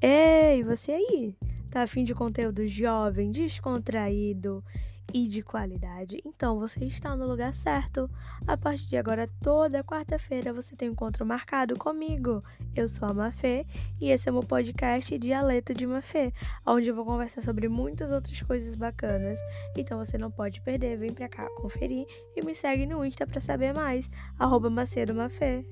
Ei, você aí? Tá afim de conteúdo jovem, descontraído e de qualidade? Então você está no lugar certo. A partir de agora, toda quarta-feira, você tem um encontro marcado comigo. Eu sou a Mafê e esse é o meu podcast Dialeto de Mafê, onde eu vou conversar sobre muitas outras coisas bacanas. Então você não pode perder, vem pra cá conferir e me segue no Insta pra saber mais. Arroba Macedo Mafê.